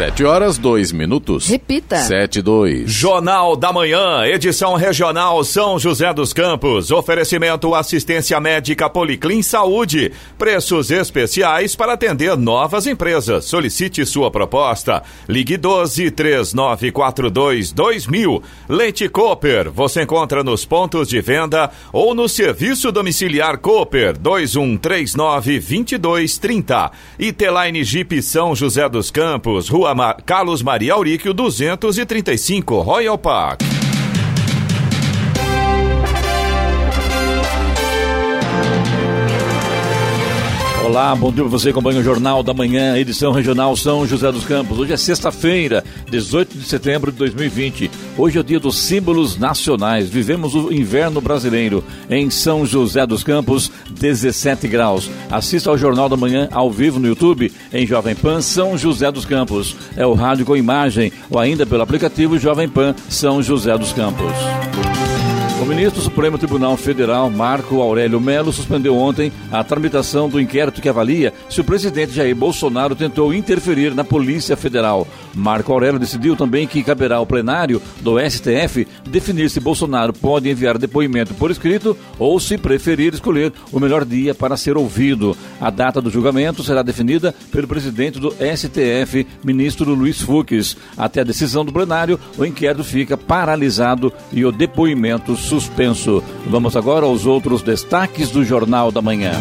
Sete horas, dois minutos. Repita. Sete, dois. Jornal da Manhã, edição regional São José dos Campos. Oferecimento assistência médica Policlin Saúde. Preços especiais para atender novas empresas. Solicite sua proposta. Ligue 12 3942 2000. Leite Cooper. Você encontra nos pontos de venda ou no serviço domiciliar Cooper 2139 2230. E Teline Jeep São José dos Campos, Rua Carlos Maria Auríquio 235, Royal Park. Olá, bom dia para você, acompanha o Jornal da Manhã, edição regional São José dos Campos. Hoje é sexta-feira, 18 de setembro de 2020. Hoje é o dia dos símbolos nacionais. Vivemos o inverno brasileiro em São José dos Campos, 17 graus. Assista ao Jornal da Manhã ao vivo no YouTube em Jovem Pan São José dos Campos. É o rádio com imagem ou ainda pelo aplicativo Jovem Pan São José dos Campos. O ministro do Supremo Tribunal Federal, Marco Aurélio Melo, suspendeu ontem a tramitação do inquérito que avalia se o presidente Jair Bolsonaro tentou interferir na Polícia Federal. Marco Aurélio decidiu também que caberá ao plenário do STF definir se Bolsonaro pode enviar depoimento por escrito ou, se preferir, escolher o melhor dia para ser ouvido. A data do julgamento será definida pelo presidente do STF, ministro Luiz Fux. Até a decisão do plenário, o inquérito fica paralisado e o depoimento suspenso. Vamos agora aos outros destaques do Jornal da Manhã.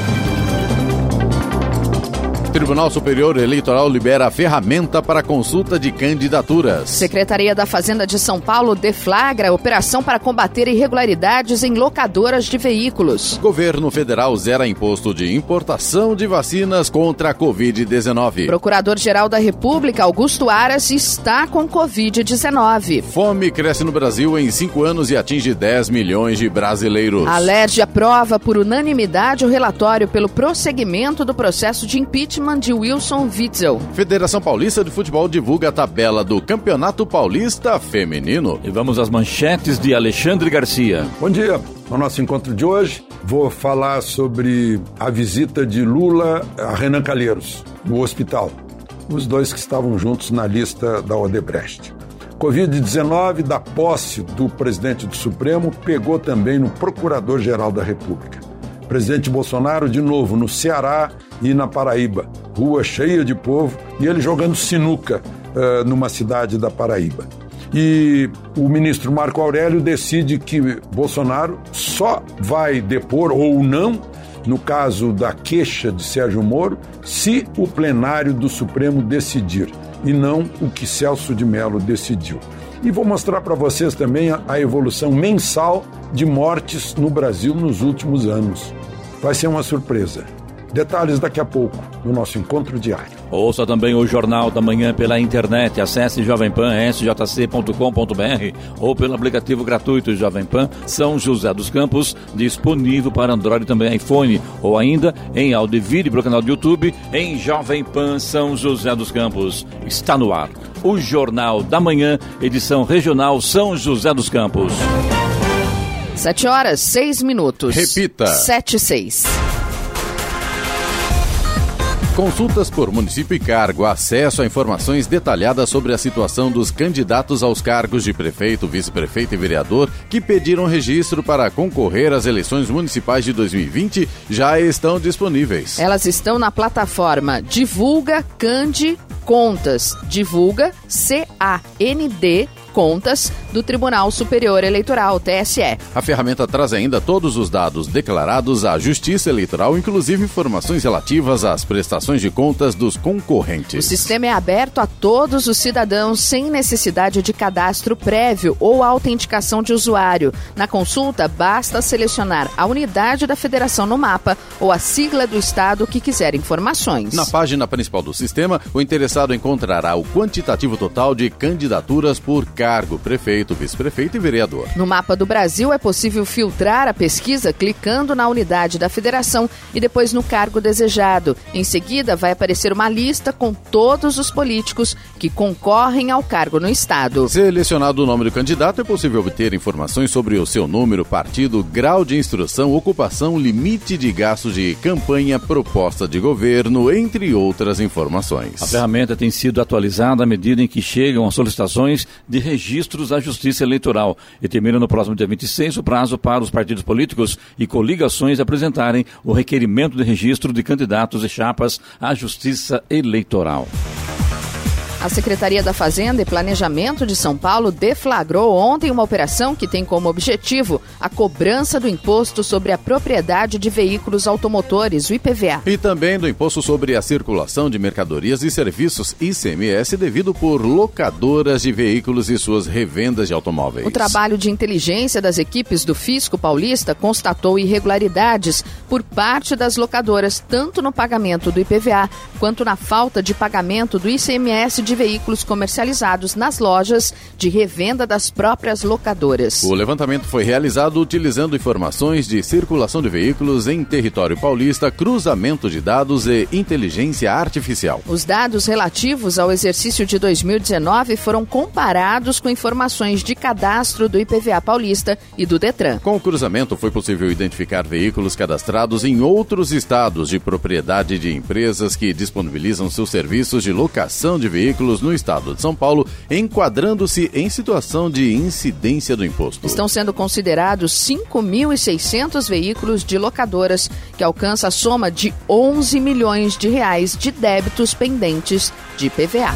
Tribunal Superior Eleitoral libera a ferramenta para consulta de candidaturas. Secretaria da Fazenda de São Paulo deflagra operação para combater irregularidades em locadoras de veículos. Governo Federal zera imposto de importação de vacinas contra a Covid-19. Procurador-Geral da República, Augusto Aras, está com Covid-19. Fome cresce no Brasil em cinco anos e atinge 10 milhões de brasileiros. A LERJ aprova por unanimidade o relatório pelo prosseguimento do processo de impeachment de Wilson Witzel. Federação Paulista de Futebol divulga a tabela do Campeonato Paulista Feminino. E vamos às manchetes de Alexandre Garcia. Bom dia. No nosso encontro de hoje, vou falar sobre a visita de Lula a Renan Calheiros, no hospital. Os dois que estavam juntos na lista da Odebrecht. Covid-19, da posse do presidente do Supremo, pegou também no Procurador-Geral da República. Presidente Bolsonaro, de novo, no Ceará e na Paraíba. Rua cheia de povo e ele jogando sinuca uh, numa cidade da Paraíba. E o ministro Marco Aurélio decide que Bolsonaro só vai depor ou não, no caso da queixa de Sérgio Moro, se o plenário do Supremo decidir e não o que Celso de Mello decidiu. E vou mostrar para vocês também a, evolução mensal de mortes no Brasil nos últimos anos. Vai ser uma surpresa. Detalhes daqui a pouco no nosso encontro diário. Ouça também o Jornal da Manhã pela internet. Acesse jovempan.sjc.com.br ou pelo aplicativo gratuito Jovem Pan São José dos Campos, disponível para Android e também iPhone, ou ainda em áudio e vídeo para o canal do YouTube em Jovem Pan São José dos Campos. Está no ar. O Jornal da Manhã, edição regional São José dos Campos. Sete horas, seis minutos. Repita. Sete, seis. Consultas por município e cargo, acesso a informações detalhadas sobre a situação dos candidatos aos cargos de prefeito, vice-prefeito e vereador que pediram registro para concorrer às eleições municipais de 2020 já estão disponíveis. Elas estão na plataforma Divulga Cande Contas. Divulga C-A-N-D Contas do Tribunal Superior Eleitoral, TSE. A ferramenta traz ainda todos os dados declarados à Justiça Eleitoral, inclusive informações relativas às prestações de contas dos concorrentes. O sistema é aberto a todos os cidadãos sem necessidade de cadastro prévio ou autenticação de usuário. Na consulta, basta selecionar a unidade da federação no mapa ou a sigla do estado que quiser informações. Na página principal do sistema, o interessado encontrará o quantitativo total de candidaturas por cargo, prefeito, vice-prefeito e vereador. No mapa do Brasil é possível filtrar a pesquisa clicando na unidade da federação e depois no cargo desejado. Em seguida, vai aparecer uma lista com todos os políticos que concorrem ao cargo no Estado. Selecionado o nome do candidato, é possível obter informações sobre o seu número, partido, grau de instrução, ocupação, limite de gasto de campanha, proposta de governo, entre outras informações. A ferramenta tem sido atualizada à medida em que chegam as solicitações de registros à Justiça Eleitoral e termina no próximo dia 26 o prazo para os partidos políticos e coligações apresentarem o requerimento de registro de candidatos e chapas à Justiça Eleitoral. A Secretaria da Fazenda e Planejamento de São Paulo deflagrou ontem uma operação que tem como objetivo a cobrança do imposto sobre a propriedade de veículos automotores, o IPVA. E também do imposto sobre a circulação de mercadorias e serviços, ICMS, devido por locadoras de veículos e suas revendas de automóveis. O trabalho de inteligência das equipes do Fisco Paulista constatou irregularidades por parte das locadoras, tanto no pagamento do IPVA quanto na falta de pagamento do ICMS de veículos comercializados nas lojas de revenda das próprias locadoras. O levantamento foi realizado utilizando informações de circulação de veículos em território paulista, cruzamento de dados e inteligência artificial. Os dados relativos ao exercício de 2019 foram comparados com informações de cadastro do IPVA paulista e do Detran. Com o cruzamento foi possível identificar veículos cadastrados em outros estados de propriedade de empresas que disponibilizam seus serviços de locação de veículos veículos no estado de São Paulo, enquadrando-se em situação de incidência do imposto. Estão sendo considerados 5.600 veículos de locadoras, que alcança a soma de 11 milhões de reais de débitos pendentes de PVA.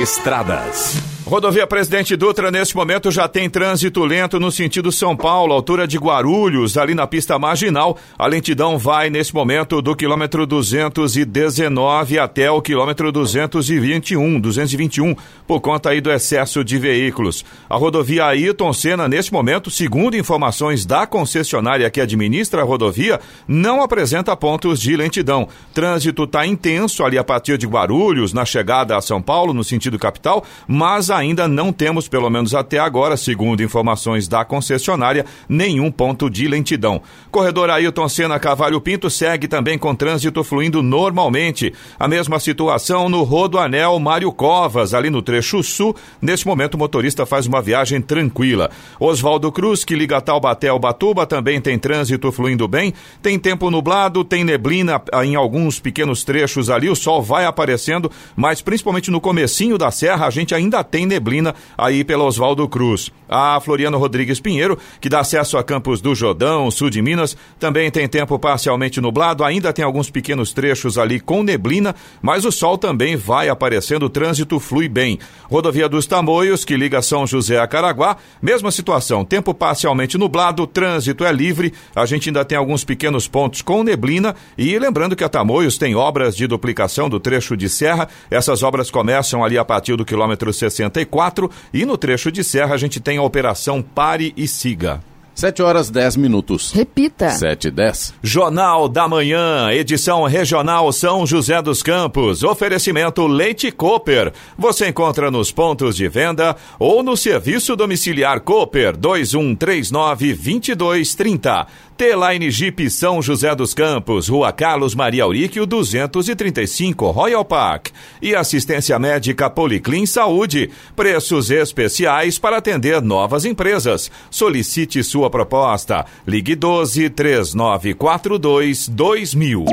Estradas. Rodovia Presidente Dutra, neste momento, já tem trânsito lento no sentido São Paulo, altura de Guarulhos, ali na pista marginal. A lentidão vai, neste momento, do quilômetro 219 até o quilômetro 221, 221, por conta aí do excesso de veículos. A rodovia Ayrton Senna, neste momento, segundo informações da concessionária que administra a rodovia, não apresenta pontos de lentidão. Trânsito está intenso ali a partir de Guarulhos, na chegada a São Paulo, no sentido capital, mas a ainda não temos, pelo menos até agora, segundo informações da concessionária, nenhum ponto de lentidão. Corredor Ailton Senna Cavalho Pinto segue também com trânsito fluindo normalmente. A mesma situação no Rodoanel Mário Covas, ali no trecho sul. Neste momento, o motorista faz uma viagem tranquila. Oswaldo Cruz, que liga Taubaté ao Batuba, também tem trânsito fluindo bem. Tem tempo nublado, tem neblina ah, em alguns pequenos trechos ali. O sol vai aparecendo, mas principalmente no comecinho da serra, a gente ainda tem neblina aí pelo Oswaldo Cruz. A Floriano Rodrigues Pinheiro, que dá acesso a Campos do Jordão, sul de Minas, também tem tempo parcialmente nublado, ainda tem alguns pequenos trechos ali com neblina, mas o sol também vai aparecendo, o trânsito flui bem. Rodovia dos Tamoios, que liga São José a Caraguá, mesma situação, tempo parcialmente nublado, trânsito é livre, a gente ainda tem alguns pequenos pontos com neblina e lembrando que a Tamoios tem obras de duplicação do trecho de serra, essas obras começam ali a partir do quilômetro 60 94 e no trecho de serra a gente tem a operação Pare e Siga. 7 horas 10 minutos. Repita. 7 e 10. Jornal da Manhã, edição regional São José dos Campos. Oferecimento Leite Cooper. Você encontra nos pontos de venda ou no serviço domiciliar Cooper 2139 2230. T-Line Jeep São José dos Campos, Rua Carlos Maria Auríquio, 235, Royal Park. E assistência médica Policlin Saúde. Preços especiais para atender novas empresas. Solicite sua proposta. Ligue 12 3942 2000.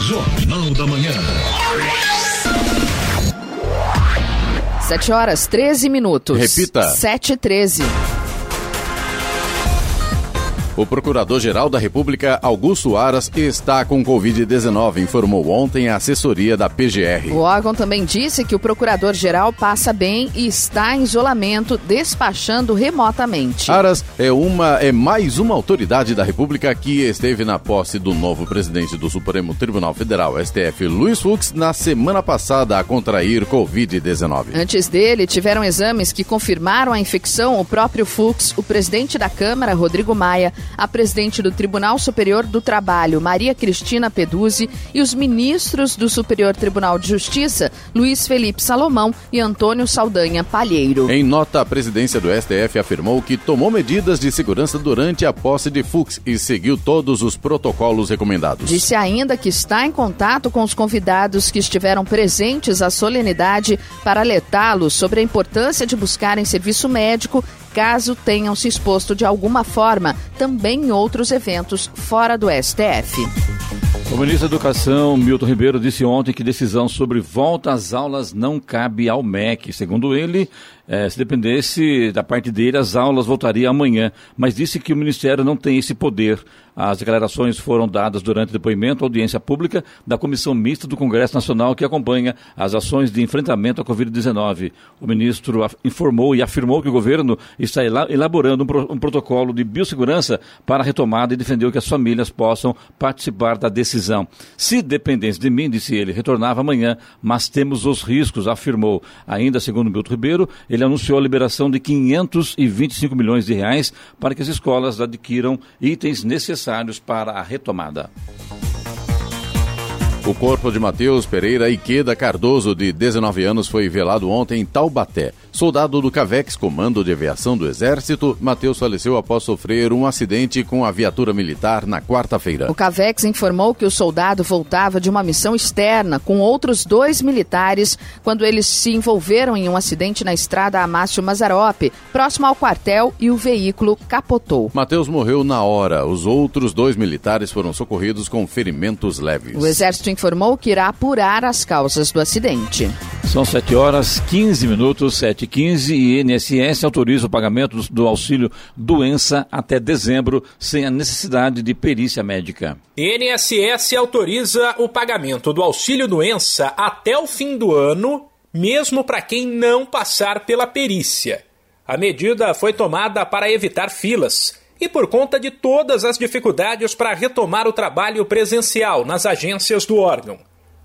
Jornal da Manhã. 7 horas 13 minutos. Repita. 7 e 13. O Procurador-Geral da República, Augusto Aras, está com Covid-19, informou ontem a assessoria da PGR. O órgão também disse que o Procurador-Geral passa bem e está em isolamento, despachando remotamente. Aras é, uma, é mais uma autoridade da República que esteve na posse do novo presidente do Supremo Tribunal Federal, STF, Luiz Fux, na semana passada a contrair Covid-19. Antes dele, tiveram exames que confirmaram a infecção o próprio Fux, o presidente da Câmara, Rodrigo Maia, a presidente do Tribunal Superior do Trabalho, Maria Cristina Peduzzi, e os ministros do Superior Tribunal de Justiça, Luiz Felipe Salomão e Antônio Saldanha Palheiro. Em nota, a presidência do STF afirmou que tomou medidas de segurança durante a posse de Fux e seguiu todos os protocolos recomendados. Disse ainda que está em contato com os convidados que estiveram presentes à solenidade para alertá-los sobre a importância de buscarem serviço médico caso tenham se exposto de alguma forma também em outros eventos fora do STF. O ministro da Educação, Milton Ribeiro, disse ontem que decisão sobre volta às aulas não cabe ao MEC. Segundo ele, é, se dependesse da parte dele, as aulas voltariam amanhã, mas disse que o Ministério não tem esse poder. As declarações foram dadas durante o depoimento à audiência pública da Comissão Mista do Congresso Nacional que acompanha as ações de enfrentamento à Covid-19. O ministro informou e afirmou que o governo está elaborando um, pro, um protocolo de biossegurança para a retomada e defendeu que as famílias possam participar da decisão. Se dependesse de mim, disse ele, retornava amanhã, mas temos os riscos, afirmou. Ainda segundo Milton Ribeiro, ele anunciou a liberação de 525 milhões de reais para que as escolas adquiram itens necessários para a retomada. O corpo de Matheus Pereira Iqueda Cardoso, de 19 anos, foi velado ontem em Taubaté. Soldado do CAVEX, Comando de Aviação do Exército, Matheus faleceu após sofrer um acidente com a viatura militar na quarta-feira. O CAVEX informou que o soldado voltava de uma missão externa com outros dois militares quando eles se envolveram em um acidente na estrada Amácio Mazarope, próximo ao quartel, e o veículo capotou. Matheus morreu na hora. Os outros dois militares foram socorridos com ferimentos leves. O Exército informou que irá apurar as causas do acidente. São 7 horas 15 minutos, 7 15 e INSS autoriza o pagamento do auxílio doença até dezembro sem a necessidade de perícia médica. INSS autoriza o pagamento do auxílio doença até o fim do ano, mesmo para quem não passar pela perícia. A medida foi tomada para evitar filas e por conta de todas as dificuldades para retomar o trabalho presencial nas agências do órgão.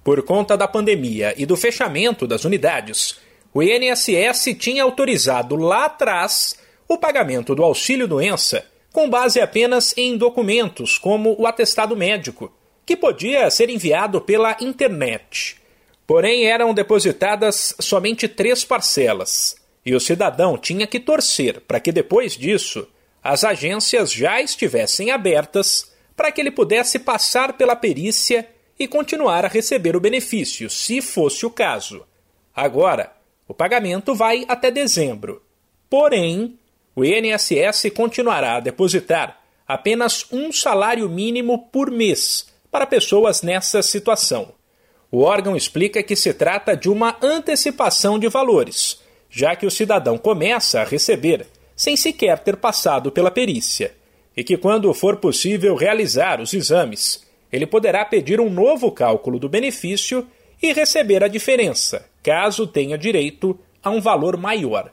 Por conta da pandemia e do fechamento das unidades, o INSS tinha autorizado lá atrás o pagamento do auxílio-doença com base apenas em documentos como o atestado médico, que podia ser enviado pela internet. Porém, eram depositadas somente três parcelas, e o cidadão tinha que torcer para que depois disso as agências já estivessem abertas para que ele pudesse passar pela perícia e continuar a receber o benefício, se fosse o caso. Agora, o pagamento vai até dezembro. Porém, o INSS continuará a depositar apenas um salário mínimo por mês para pessoas nessa situação. O órgão explica que se trata de uma antecipação de valores, já que o cidadão começa a receber sem sequer ter passado pela perícia, e que, quando for possível realizar os exames, ele poderá pedir um novo cálculo do benefício e receber a diferença, caso tenha direito a um valor maior.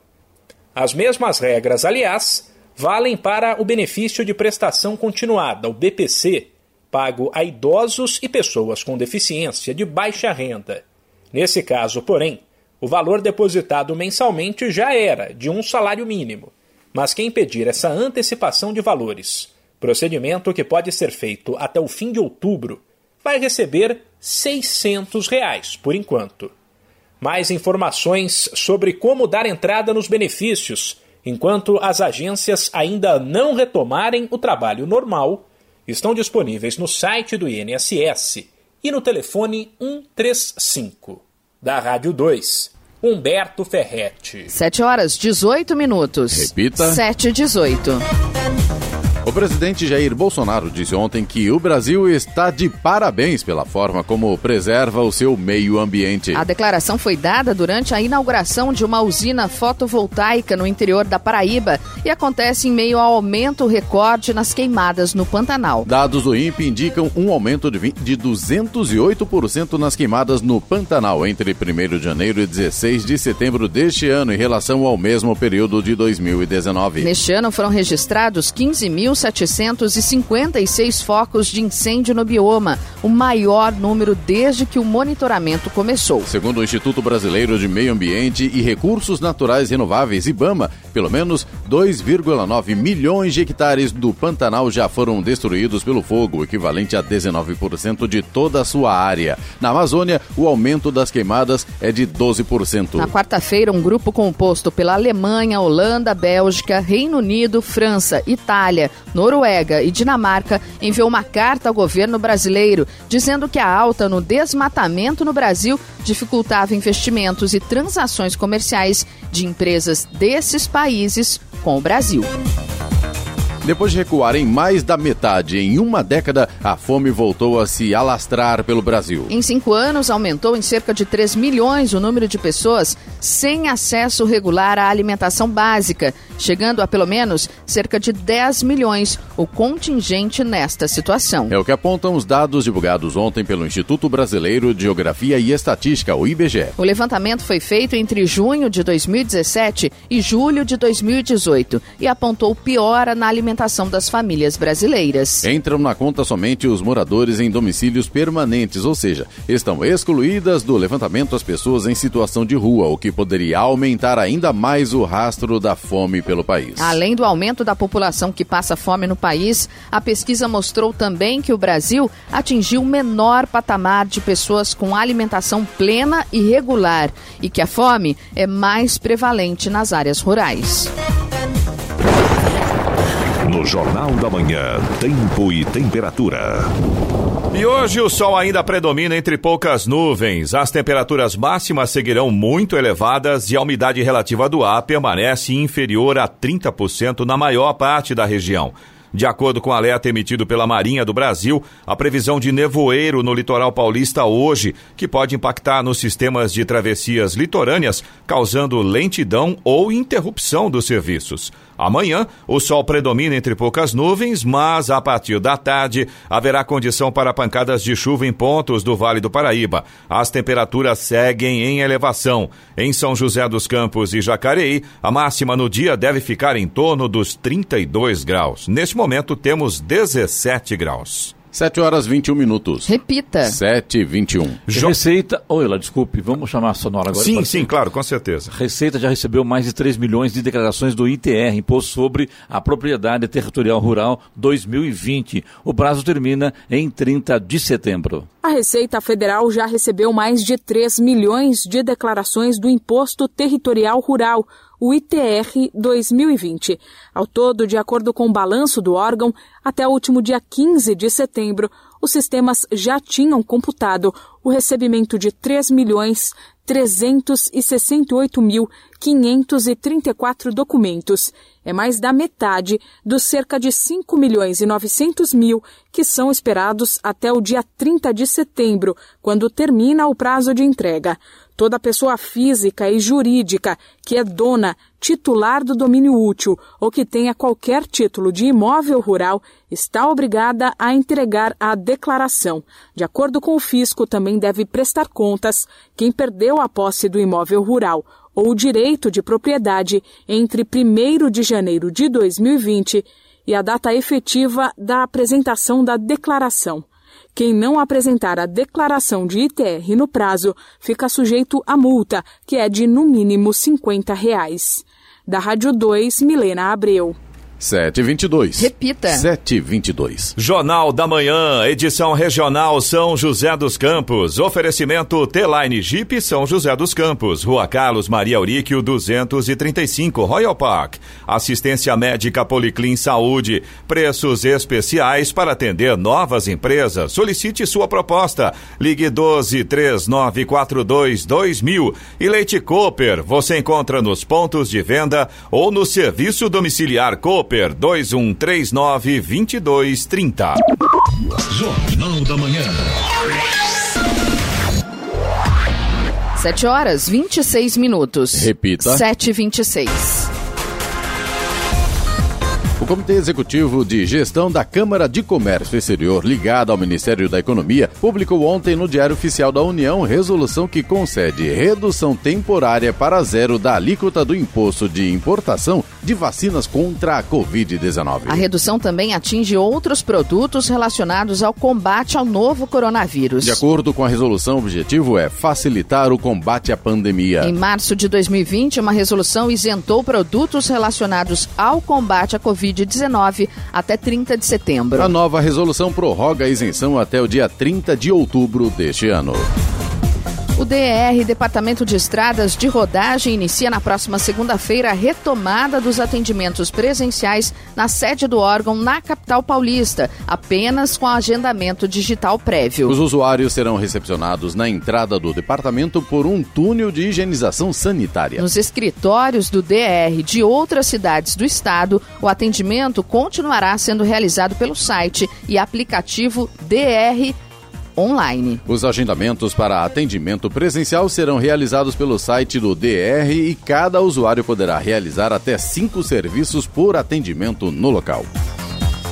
As mesmas regras, aliás, valem para o benefício de prestação continuada, o BPC, pago a idosos e pessoas com deficiência de baixa renda. Nesse caso, porém, o valor depositado mensalmente já era de um salário mínimo, mas quem pedir essa antecipação de valores, procedimento que pode ser feito até o fim de outubro, vai receber 600 reais por enquanto. Mais informações sobre como dar entrada nos benefícios enquanto as agências ainda não retomarem o trabalho normal estão disponíveis no site do INSS e no telefone 135. Da Rádio 2, Humberto Ferretti. 7 horas 18 minutos. Repita. 7 e 18. O presidente Jair Bolsonaro disse ontem que o Brasil está de parabéns pela forma como preserva o seu meio ambiente. A declaração foi dada durante a inauguração de uma usina fotovoltaica no interior da Paraíba e acontece em meio ao aumento recorde nas queimadas no Pantanal. Dados do INPE indicam um aumento de 208% nas queimadas no Pantanal entre 1 de janeiro e 16 de setembro deste ano em relação ao mesmo período de 2019. Neste ano foram registrados 15 mil 2.756 focos de incêndio no bioma, o maior número desde que o monitoramento começou. Segundo o Instituto Brasileiro de Meio Ambiente e Recursos Naturais Renováveis, IBAMA, pelo menos 2,9 milhões de hectares do Pantanal já foram destruídos pelo fogo, equivalente a 19% de toda a sua área. Na Amazônia, o aumento das queimadas é de 12%. Na quarta-feira, um grupo composto pela Alemanha, Holanda, Bélgica, Reino Unido, França, Itália, Noruega e Dinamarca enviou uma carta ao governo brasileiro dizendo que a alta no desmatamento no Brasil dificultava investimentos e transações comerciais de empresas desses países com o Brasil. Depois de recuar em mais da metade em uma década, a fome voltou a se alastrar pelo Brasil. Em cinco anos, aumentou em cerca de 3 milhões o número de pessoas sem acesso regular à alimentação básica, chegando a pelo menos cerca de 10 milhões o contingente nesta situação. É o que apontam os dados divulgados ontem pelo Instituto Brasileiro de Geografia e Estatística, o IBGE. O levantamento foi feito entre junho de 2017 e julho de 2018 e apontou piora na alimentação das famílias brasileiras. Entram na conta somente os moradores em domicílios permanentes, ou seja, estão excluídas do levantamento as pessoas em situação de rua, o que poderia aumentar ainda mais o rastro da fome pelo país. Além do aumento da população que passa fome no país, a pesquisa mostrou também que o Brasil atingiu o menor patamar de pessoas com alimentação plena e regular e que a fome é mais prevalente nas áreas rurais. Jornal da Manhã, Tempo e Temperatura. E hoje o sol ainda predomina entre poucas nuvens. As temperaturas máximas seguirão muito elevadas e a umidade relativa do ar permanece inferior a 30% na maior parte da região. De acordo com o alerta emitido pela Marinha do Brasil, a previsão de nevoeiro no litoral paulista hoje, que pode impactar nos sistemas de travessias litorâneas, causando lentidão ou interrupção dos serviços. Amanhã, o sol predomina entre poucas nuvens, mas a partir da tarde haverá condição para pancadas de chuva em pontos do Vale do Paraíba. As temperaturas seguem em elevação. Em São José dos Campos e Jacareí, a máxima no dia deve ficar em torno dos 32 graus. Neste momento, temos 17 graus. 7 horas 21 minutos. Repita. 7 e 21. Jo... Receita. Oi, lá, desculpe, vamos chamar a sonora agora. Sim, sim, claro, com certeza. Receita já recebeu mais de 3 milhões de declarações do ITR, Imposto sobre a Propriedade Territorial Rural 2020. O prazo termina em 30 de setembro. A Receita Federal já recebeu mais de 3 milhões de declarações do Imposto Territorial Rural o ITR 2020. Ao todo, de acordo com o balanço do órgão, até o último dia 15 de setembro, os sistemas já tinham computado o recebimento de 3 milhões 368.534 documentos. É mais da metade dos cerca de 5 milhões e 900 mil que são esperados até o dia 30 de setembro, quando termina o prazo de entrega. Toda pessoa física e jurídica que é dona, titular do domínio útil ou que tenha qualquer título de imóvel rural está obrigada a entregar a declaração. De acordo com o fisco, também deve prestar contas quem perdeu a posse do imóvel rural ou direito de propriedade entre 1 de janeiro de 2020 e a data efetiva da apresentação da declaração. Quem não apresentar a declaração de ITR no prazo fica sujeito a multa, que é de no mínimo 50 reais. Da Rádio 2, Milena Abreu. 722. Repita. 722. Jornal da Manhã, edição regional São José dos Campos. Oferecimento T-Line Jeep São José dos Campos. Rua Carlos Maria Auríquio 235, Royal Park. Assistência médica Policlin Saúde. Preços especiais para atender novas empresas. Solicite sua proposta. Ligue 12 3942 2000. E Leite Cooper. Você encontra nos pontos de venda ou no serviço domiciliar Cooper. Cooper 2139 2230. Jornal da Manhã. 7 horas 26 minutos. Repita. 7 26. Comitê Executivo de Gestão da Câmara de Comércio Exterior, ligado ao Ministério da Economia, publicou ontem no Diário Oficial da União resolução que concede redução temporária para zero da alíquota do imposto de importação de vacinas contra a Covid-19. A redução também atinge outros produtos relacionados ao combate ao novo coronavírus. De acordo com a resolução, o objetivo é facilitar o combate à pandemia. Em março de 2020, uma resolução isentou produtos relacionados ao combate à Covid-19 até 30 de setembro. A nova resolução prorroga a isenção até o dia 30 de outubro deste ano. O DR, Departamento de Estradas de Rodagem, inicia na próxima segunda-feira a retomada dos atendimentos presenciais na sede do órgão na capital paulista, apenas com agendamento digital prévio. Os usuários serão recepcionados na entrada do departamento por um túnel de higienização sanitária. Nos escritórios do DR de outras cidades do estado, o atendimento continuará sendo realizado pelo site e aplicativo DR online. Os agendamentos para atendimento presencial serão realizados pelo site do DR e cada usuário poderá realizar até cinco serviços por atendimento no local.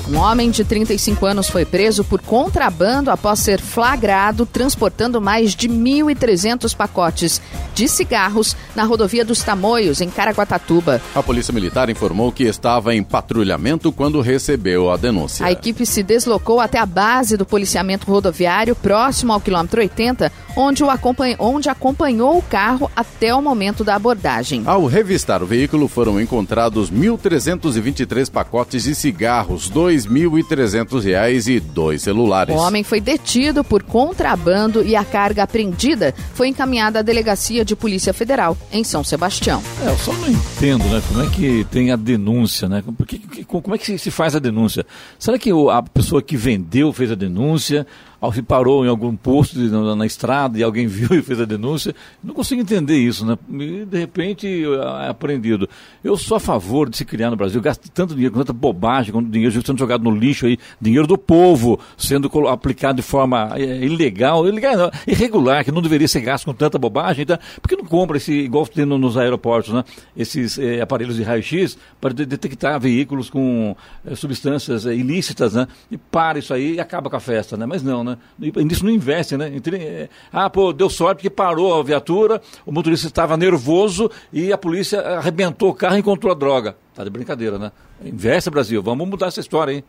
Um homem de 35 anos foi preso por contrabando após ser flagrado transportando mais de 1.300 pacotes de cigarros na rodovia dos Tamoios, em Caraguatatuba. A Polícia Militar informou que estava em patrulhamento quando recebeu a denúncia. A equipe se deslocou até a base do policiamento rodoviário, próximo ao quilômetro 80, onde, o acompanha, onde acompanhou o carro até o momento da abordagem. Ao revistar o veículo, foram encontrados 1.323 pacotes de cigarros, R$ 2.300 e dois celulares. O homem foi detido por contrabando e a carga apreendida foi encaminhada à delegacia de Polícia Federal em São Sebastião. É, eu só não entendo, né? Como é que tem a denúncia, né? como é que se faz a denúncia? Será que a pessoa que vendeu fez a denúncia? Se parou em algum posto na, na, estrada e alguém viu e fez a denúncia. Não consigo entender isso, né? E, de repente é aprendido. Eu sou a favor de se criar no Brasil, gasta tanto dinheiro, com tanta bobagem, com dinheiro sendo jogado no lixo aí, dinheiro do povo sendo aplicado de forma é, ilegal, ilegal não, irregular, que não deveria ser gasto com tanta bobagem, então, por que não compra esse, igual tem nos aeroportos, né? Esses é, aparelhos de raio-x para de, detectar veículos com é, substâncias é, ilícitas, né? E para isso aí e acaba com a festa, né? Mas não, né? Nisso não investe, né? É, ah, pô, deu sorte porque parou a viatura, o motorista estava nervoso e a polícia arrebentou o carro e encontrou a droga. Tá de brincadeira, né? Investe, Brasil, vamos mudar essa história, hein?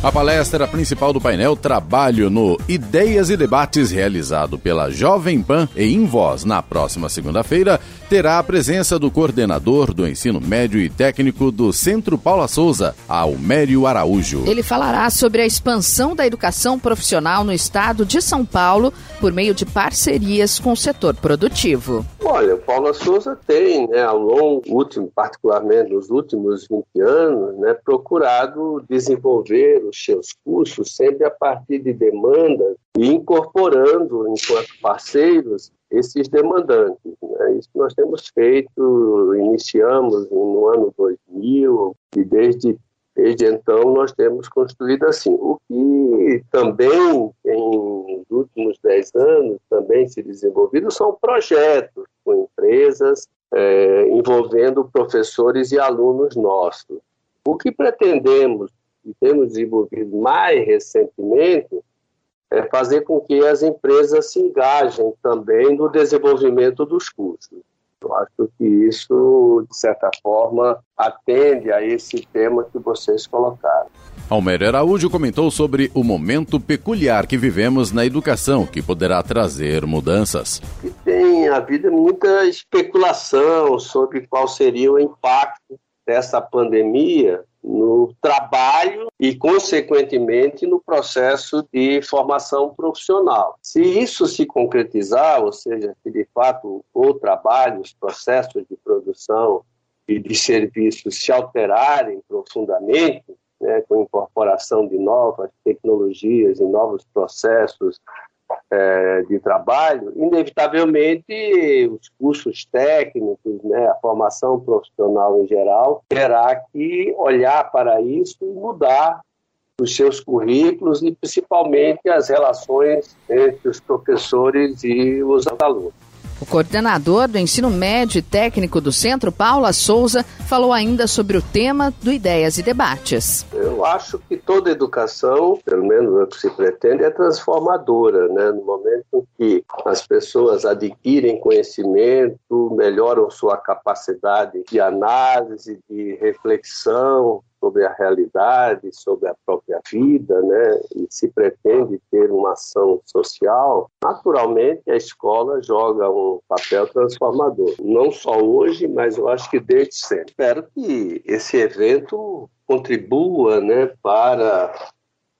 A palestra principal do painel Trabalho no Ideias e Debates, realizado pela Jovem Pan e em voz na próxima segunda-feira, terá a presença do coordenador do ensino médio e técnico do Centro Paula Souza, Almério Araújo. Ele falará sobre a expansão da educação profissional no estado de São Paulo por meio de parcerias com o setor produtivo. Olha, o Paula Souza tem, né, ao longo, último, particularmente nos últimos 20 anos, né, procurado desenvolver os seus cursos sempre a partir de demandas e incorporando, enquanto parceiros, esses demandantes. Né? Isso nós temos feito, iniciamos no ano 2000 e desde, desde então nós temos construído assim. O que também em nos últimos 10 anos também se desenvolvido são projetos com empresas é, envolvendo professores e alunos nossos. O que pretendemos e temos desenvolvido mais recentemente é fazer com que as empresas se engajem também no desenvolvimento dos cursos. Eu acho que isso, de certa forma, atende a esse tema que vocês colocaram. Almério Araújo comentou sobre o momento peculiar que vivemos na educação, que poderá trazer mudanças. E tem havido muita especulação sobre qual seria o impacto dessa pandemia no trabalho e, consequentemente, no processo de formação profissional. Se isso se concretizar, ou seja, se de fato o trabalho, os processos de produção e de serviços se alterarem profundamente, né, com incorporação de novas tecnologias e novos processos é, de trabalho, inevitavelmente os cursos técnicos, né, a formação profissional em geral, terá que olhar para isso e mudar os seus currículos e principalmente as relações entre os professores e os alunos. O coordenador do ensino médio e técnico do centro, Paula Souza, falou ainda sobre o tema do Ideias e Debates. Eu acho que toda educação, pelo menos o que se pretende, é transformadora, né? No momento em que as pessoas adquirem conhecimento, melhoram sua capacidade de análise, de reflexão, sobre a realidade, sobre a própria vida, né, e se pretende ter uma ação social, naturalmente a escola joga um papel transformador. Não só hoje, mas eu acho que desde sempre. Espero que esse evento contribua, né, para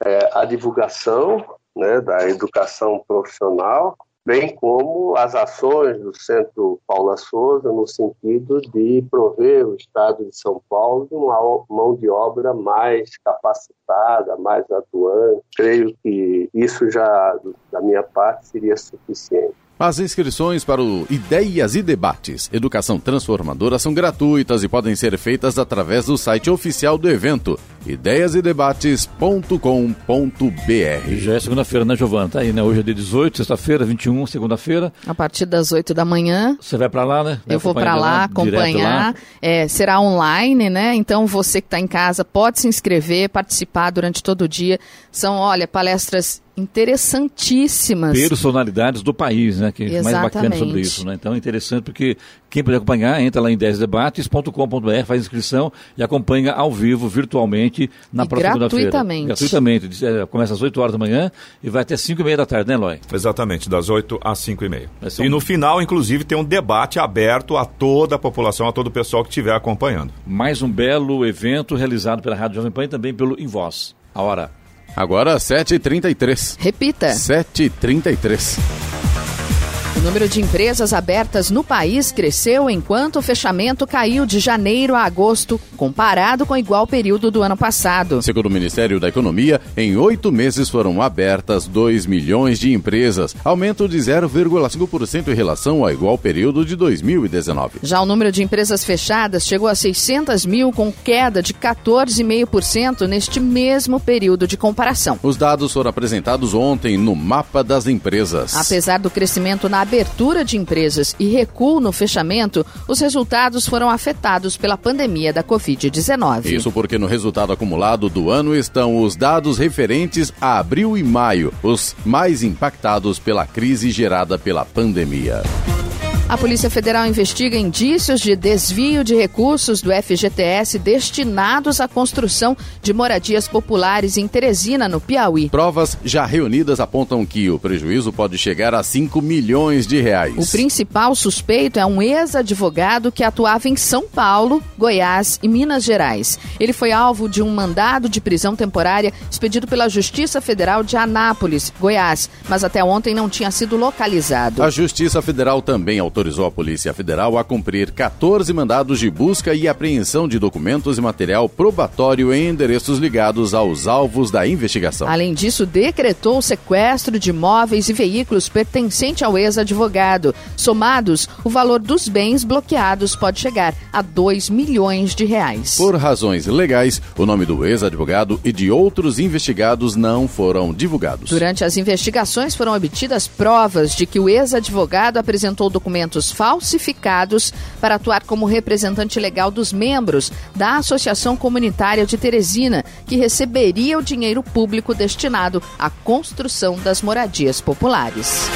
é, a divulgação né, da educação profissional bem como as ações do Centro Paula Souza no sentido de prover o Estado de São Paulo de uma mão de obra mais capacitada, mais atuante. Creio que isso já, da minha parte, seria suficiente. As inscrições para o Ideias e Debates Educação Transformadora são gratuitas e podem ser feitas através do site oficial do evento, ideiasedebates.com.br. Já é segunda-feira, né, Giovana? Tá aí, né? Hoje é dia 18, sexta-feira, 21, segunda-feira. A partir das 8 da manhã. Você vai para lá, né? Vai eu vou para lá acompanhar. Lá. É, será online, né? Então você que está em casa pode se inscrever, participar durante todo o dia. São, olha, palestras interessantíssimas. Personalidades do país, né? Que é mais bacana sobre isso, né? Então é interessante porque quem puder acompanhar, entra lá em 10debates.com.br, faz inscrição e acompanha ao vivo, virtualmente, na e próxima segunda-feira. Gratuitamente. Gratuitamente. É, começa às 8 horas da manhã e vai até 5 e meia da tarde, né, Lói? Exatamente, das 8 às 5 e meia. Um... E no final, inclusive, tem um debate aberto a toda a população, a todo o pessoal que estiver acompanhando. Mais um belo evento realizado pela Rádio Jovem Pan e também pelo Em Voz. A hora Agora 7h33. Repita. 7h33. O número de empresas abertas no país cresceu enquanto o fechamento caiu de janeiro a agosto, comparado com o igual período do ano passado. Segundo o Ministério da Economia, em oito meses foram abertas 2 milhões de empresas, aumento de 0,5% em relação ao igual período de 2019. Já o número de empresas fechadas chegou a 600 mil, com queda de 14,5% neste mesmo período de comparação. Os dados foram apresentados ontem no mapa das empresas. Apesar do crescimento na abertura de empresas e recuo no fechamento, os resultados foram afetados pela pandemia da Covid-19. Isso porque no resultado acumulado do ano estão os dados referentes a abril e maio, os mais impactados pela crise gerada pela pandemia. A Polícia Federal investiga indícios de desvio de recursos do FGTS destinados à construção de moradias populares em Teresina, no Piauí. Provas já reunidas apontam que o prejuízo pode chegar a 5 milhões de reais. O principal suspeito é um ex-advogado que atuava em São Paulo, Goiás e Minas Gerais. Ele foi alvo de um mandado de prisão temporária expedido pela Justiça Federal de Anápolis, Goiás, mas até ontem não tinha sido localizado. A Justiça Federal também autorizou autorizou a Polícia Federal a cumprir 14 mandados de busca e apreensão de documentos e material probatório em endereços ligados aos alvos da investigação. Além disso, decretou o sequestro de móveis e veículos pertencente ao ex-advogado. Somados, o valor dos bens bloqueados pode chegar a 2 milhões de reais. Por razões legais, o nome do ex-advogado e de outros investigados não foram divulgados. Durante as investigações foram obtidas provas de que o ex-advogado apresentou documentos documentos falsificados para atuar como representante legal dos membros da Associação Comunitária de Teresina, que receberia o dinheiro público destinado à construção das moradias populares.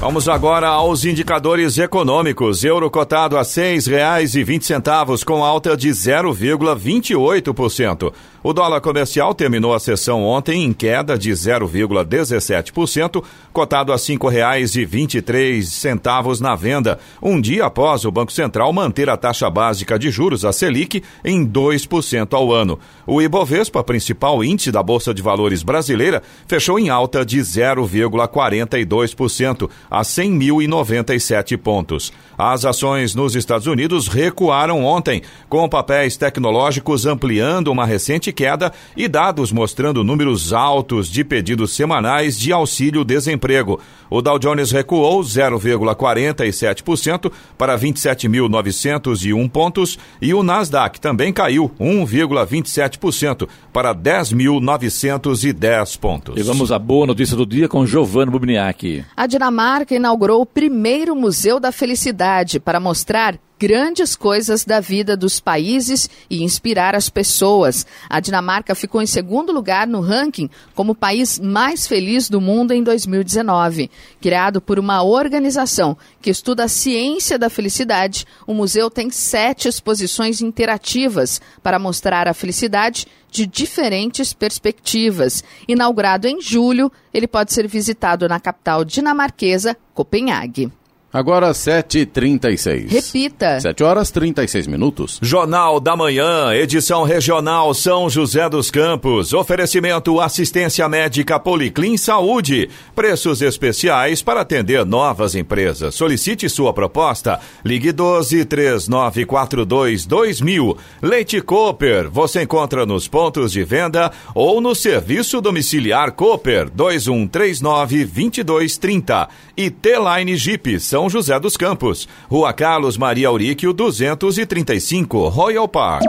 Vamos agora aos indicadores econômicos. Euro cotado a R$ 6,20 com alta de 0,28%. O dólar comercial terminou a sessão ontem em queda de 0,17%, cotado a R$ 5,23 na venda, um dia após o Banco Central manter a taxa básica de juros, a Selic, em 2% ao ano. O Ibovespa, principal índice da Bolsa de Valores brasileira, fechou em alta de 0,42% a 100.097 pontos. As ações nos Estados Unidos recuaram ontem, com papéis tecnológicos ampliando uma recente queda e dados mostrando números altos de pedidos semanais de auxílio-desemprego. O Dow Jones recuou 0,47% para 27.901 pontos e o Nasdaq também caiu 1,27% para 10.910 pontos. E vamos à boa notícia do dia com Giovanni Bubniak. A Dinamarca Dinamarca inaugurou o primeiro Museu da Felicidade para mostrar grandes coisas da vida dos países e inspirar as pessoas. A Dinamarca ficou em segundo lugar no ranking como país mais feliz do mundo em 2019. Criado por uma organização que estuda a ciência da felicidade, o museu tem sete exposições interativas para mostrar a felicidade de diferentes perspectivas. Inaugurado em julho, ele pode ser visitado na capital dinamarquesa, Copenhague. Agora 7h36. Repita. 7 horas 36 minutos. Jornal da Manhã, edição regional São José dos Campos. Oferecimento assistência médica Policlin Saúde. Preços especiais para atender novas empresas. Solicite sua proposta. Ligue 12 3942 2000. Leite Cooper. Você encontra nos pontos de venda ou no serviço domiciliar Cooper 2139 2230. E T-Line Jeep São são José dos Campos. Rua Carlos Maria Auríquio, 235, Royal Park.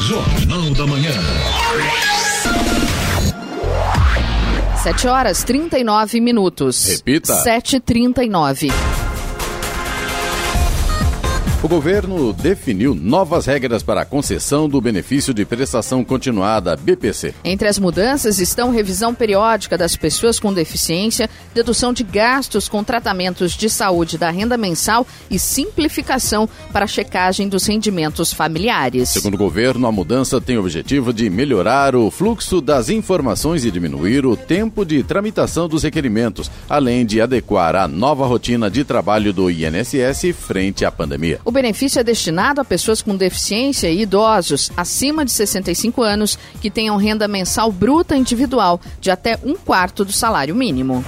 Jornal da Manhã. 7 horas 39 minutos. Repita. 7h39. O governo definiu novas regras para a concessão do benefício de prestação continuada, BPC. Entre as mudanças estão revisão periódica das pessoas com deficiência, dedução de gastos com tratamentos de saúde da renda mensal e simplificação para a checagem dos rendimentos familiares. Segundo o governo, a mudança tem o objetivo de melhorar o fluxo das informações e diminuir o tempo de tramitação dos requerimentos, além de adequar a nova rotina de trabalho do INSS frente à pandemia. O benefício é destinado a pessoas com deficiência e idosos acima de 65 anos que tenham renda mensal bruta individual de até um quarto do salário mínimo.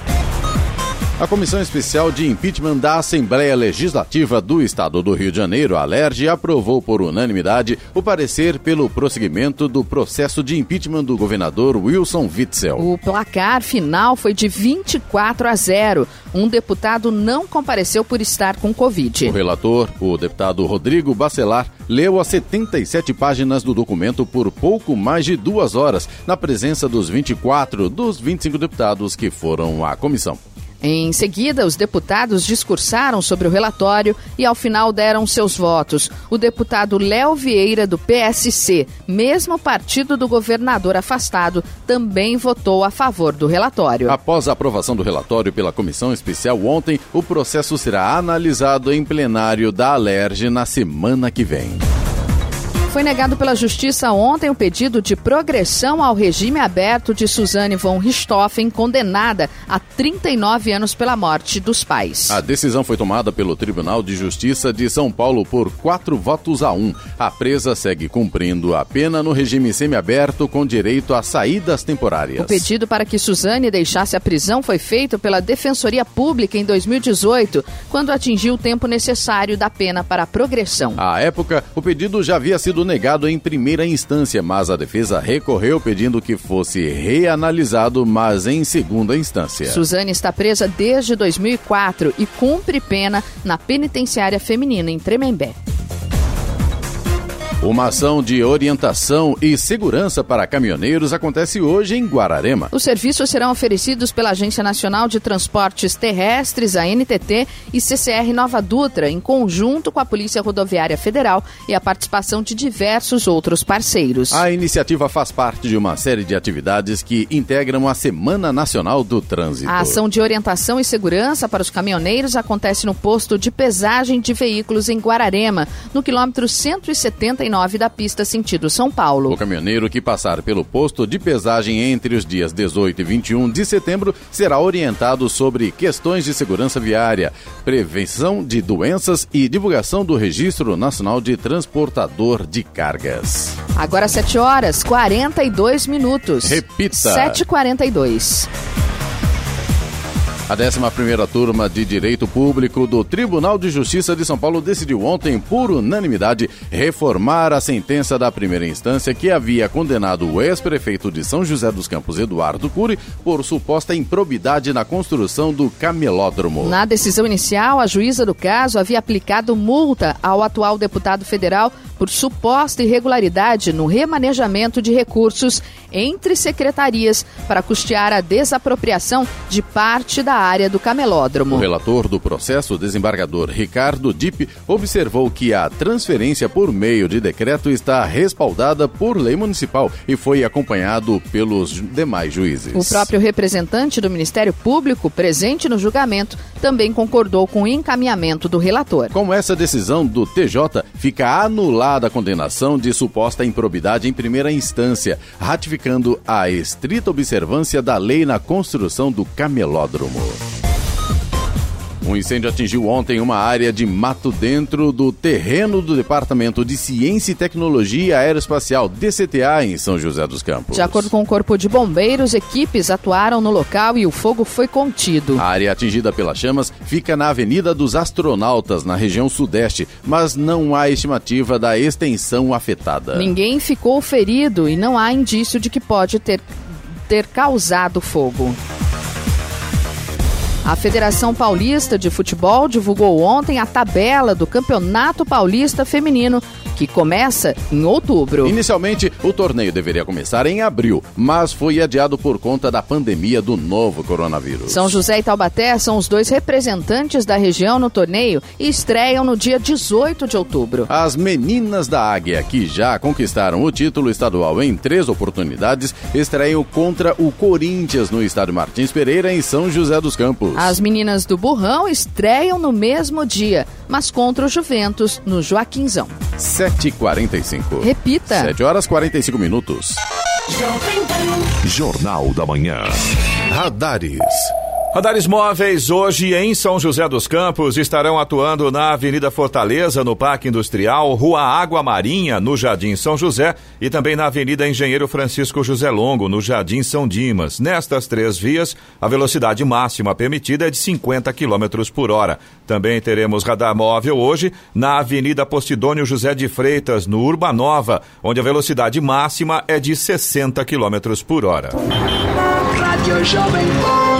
A Comissão Especial de Impeachment da Assembleia Legislativa do Estado do Rio de Janeiro, a ALERJ, aprovou por unanimidade o parecer pelo prosseguimento do processo de impeachment do governador Wilson Witzel. O placar final foi de 24 a 0. Um deputado não compareceu por estar com Covid. O relator, o deputado Rodrigo Bacelar, leu as 77 páginas do documento por pouco mais de duas horas, na presença dos 24 dos 25 deputados que foram à comissão. Em seguida, os deputados discursaram sobre o relatório e, ao final, deram seus votos. O deputado Léo Vieira, do PSC, mesmo partido do governador afastado, também votou a favor do relatório. Após a aprovação do relatório pela comissão especial ontem, o processo será analisado em plenário da Alerj na semana que vem. Foi negado pela Justiça ontem o pedido de progressão ao regime aberto de Suzane von Richthofen, condenada a 39 anos pela morte dos pais. A decisão foi tomada pelo Tribunal de Justiça de São Paulo por quatro votos a um. A presa segue cumprindo a pena no regime semiaberto com direito a saídas temporárias. O pedido para que Suzane deixasse a prisão foi feito pela Defensoria Pública em 2018, quando atingiu o tempo necessário da pena para a progressão. À época, o pedido já havia sido negado em primeira instância, mas a defesa recorreu pedindo que fosse reanalisado, mas em segunda instância. Suzane está presa desde 2004 e cumpre pena na penitenciária feminina em Tremembé. Uma ação de orientação e segurança para caminhoneiros acontece hoje em Guararema. Os serviços serão oferecidos pela Agência Nacional de Transportes Terrestres, a NTT, e CCR Nova Dutra, em conjunto com a Polícia Rodoviária Federal e a participação de diversos outros parceiros. A iniciativa faz parte de uma série de atividades que integram a Semana Nacional do Trânsito. A ação de orientação e segurança para os caminhoneiros acontece no posto de pesagem de veículos em Guararema, no quilômetro 179 da pista sentido São Paulo. O caminhoneiro que passar pelo posto de pesagem entre os dias 18 e 21 de setembro será orientado sobre questões de segurança viária, prevenção de doenças e divulgação do Registro Nacional de Transportador de Cargas. Agora 7 horas 42 minutos. Repita. 7h42. A 11ª turma de Direito Público do Tribunal de Justiça de São Paulo decidiu ontem, por unanimidade, reformar a sentença da primeira instância que havia condenado o ex-prefeito de São José dos Campos, Eduardo Cury, por suposta improbidade na construção do camelódromo. Na decisão inicial, a juíza do caso havia aplicado multa ao atual deputado federal por suposta irregularidade no remanejamento de recursos entre secretarias para custear a desapropriação de parte da área do camelódromo. O relator do processo, desembargador Ricardo Dipp, observou que a transferência por meio de decreto está respaldada por lei municipal e foi acompanhado pelos demais juízes. O próprio representante do Ministério Público, presente no julgamento, também concordou com o encaminhamento do relator. Com essa decisão do TJ, fica anulada a condenação de suposta improbidade em primeira instância, ratificando a estrita observância da lei na construção do camelódromo. Um incêndio atingiu ontem uma área de mato dentro do terreno do Departamento de Ciência e Tecnologia Aeroespacial, DCTA, em São José dos Campos. De acordo com o Corpo de Bombeiros, equipes atuaram no local e o fogo foi contido. A área atingida pelas chamas fica na Avenida dos Astronautas, na região sudeste, mas não há estimativa da extensão afetada. Ninguém ficou ferido e não há indício de que pode ter, ter causado fogo. A Federação Paulista de Futebol divulgou ontem a tabela do Campeonato Paulista Feminino, que começa em outubro. Inicialmente, o torneio deveria começar em abril, mas foi adiado por conta da pandemia do novo coronavírus. São José e Taubaté são os dois representantes da região no torneio e estreiam no dia 18 de outubro. As meninas da Águia, que já conquistaram o título estadual em três oportunidades, estreiam contra o Corinthians no estádio Martins Pereira, em São José dos Campos. As meninas do Burrão estreiam no mesmo dia, mas contra o Juventus no Joaquinzão. 7h45. Repita. 7 horas 45 minutos. Jornal da Manhã. Radares. Radares móveis hoje em São José dos Campos estarão atuando na Avenida Fortaleza, no Parque Industrial, Rua Água Marinha, no Jardim São José e também na Avenida Engenheiro Francisco José Longo, no Jardim São Dimas. Nestas três vias, a velocidade máxima permitida é de 50 km por hora. Também teremos radar móvel hoje na Avenida Postidônio José de Freitas, no Urbanova, onde a velocidade máxima é de 60 km por hora.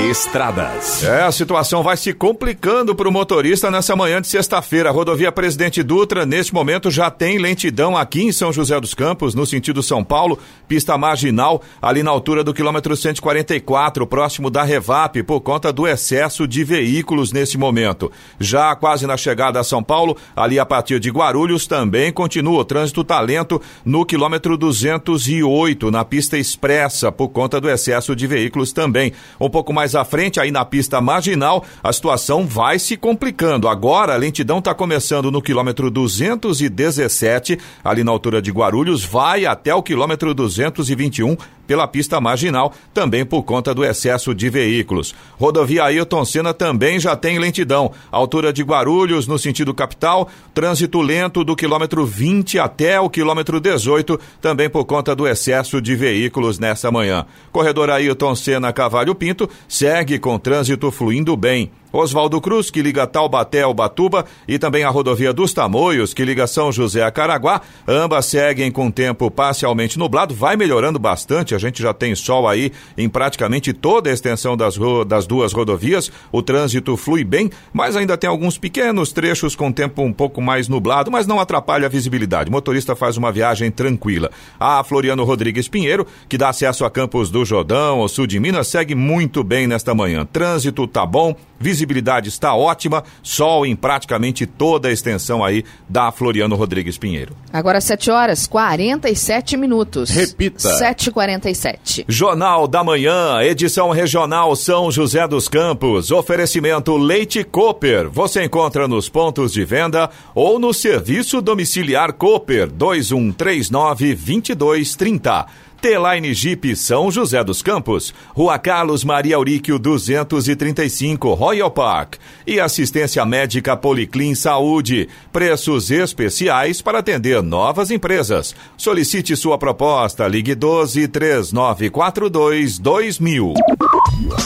Estradas. É, a situação vai se complicando para o motorista nessa manhã de sexta-feira. A rodovia Presidente Dutra, neste momento, já tem lentidão aqui em São José dos Campos, no sentido São Paulo, pista marginal, ali na altura do quilômetro 144, próximo da Revap, por conta do excesso de veículos nesse momento. Já quase na chegada a São Paulo, ali a partir de Guarulhos, também continua o trânsito talento no quilômetro 208, na pista expressa, por conta do excesso de veículos também. Um pouco mais à frente, aí na pista marginal, a situação vai se complicando. Agora, a lentidão está começando no quilômetro 217, ali na altura de Guarulhos, vai até o quilômetro 221 pela pista marginal, também por conta do excesso de veículos. Rodovia Ailton Senna também já tem lentidão. Altura de Guarulhos, no sentido capital, trânsito lento do quilômetro 20 até o quilômetro 18, também por conta do excesso de veículos nessa manhã. Corredor Ailton Senna Cavalho Pinto segue com trânsito fluindo bem. Oswaldo Cruz, que liga Taubaté ao Batuba, e também a rodovia dos Tamoios, que liga São José a Caraguá. Ambas seguem com tempo parcialmente nublado, vai melhorando bastante. A gente já tem sol aí em praticamente toda a extensão das, das duas rodovias. O trânsito flui bem, mas ainda tem alguns pequenos trechos com tempo um pouco mais nublado, mas não atrapalha a visibilidade. O motorista faz uma viagem tranquila. A Floriano Rodrigues Pinheiro, que dá acesso a Campos do Jordão, ao sul de Minas, segue muito bem nesta manhã. Trânsito tá bom, visibilidade está ótima, sol em praticamente toda a extensão aí da Floriano Rodrigues Pinheiro. Agora 7 horas 47 minutos. Repita. 7h47. Jornal da Manhã, edição regional São José dos Campos. Oferecimento Leite Cooper. Você encontra nos pontos de venda ou no serviço domiciliar Cooper 2139 2230. T-Line Jeep São José dos Campos, Rua Carlos Maria Auríquio 235, Royal Park. E assistência médica Policlin Saúde. Preços especiais para atender novas empresas. Solicite sua proposta. Ligue 12 3942 2000.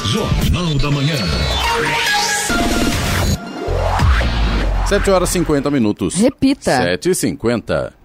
Jornal da Manhã. 7 horas 50 minutos. Repita. 7 e 50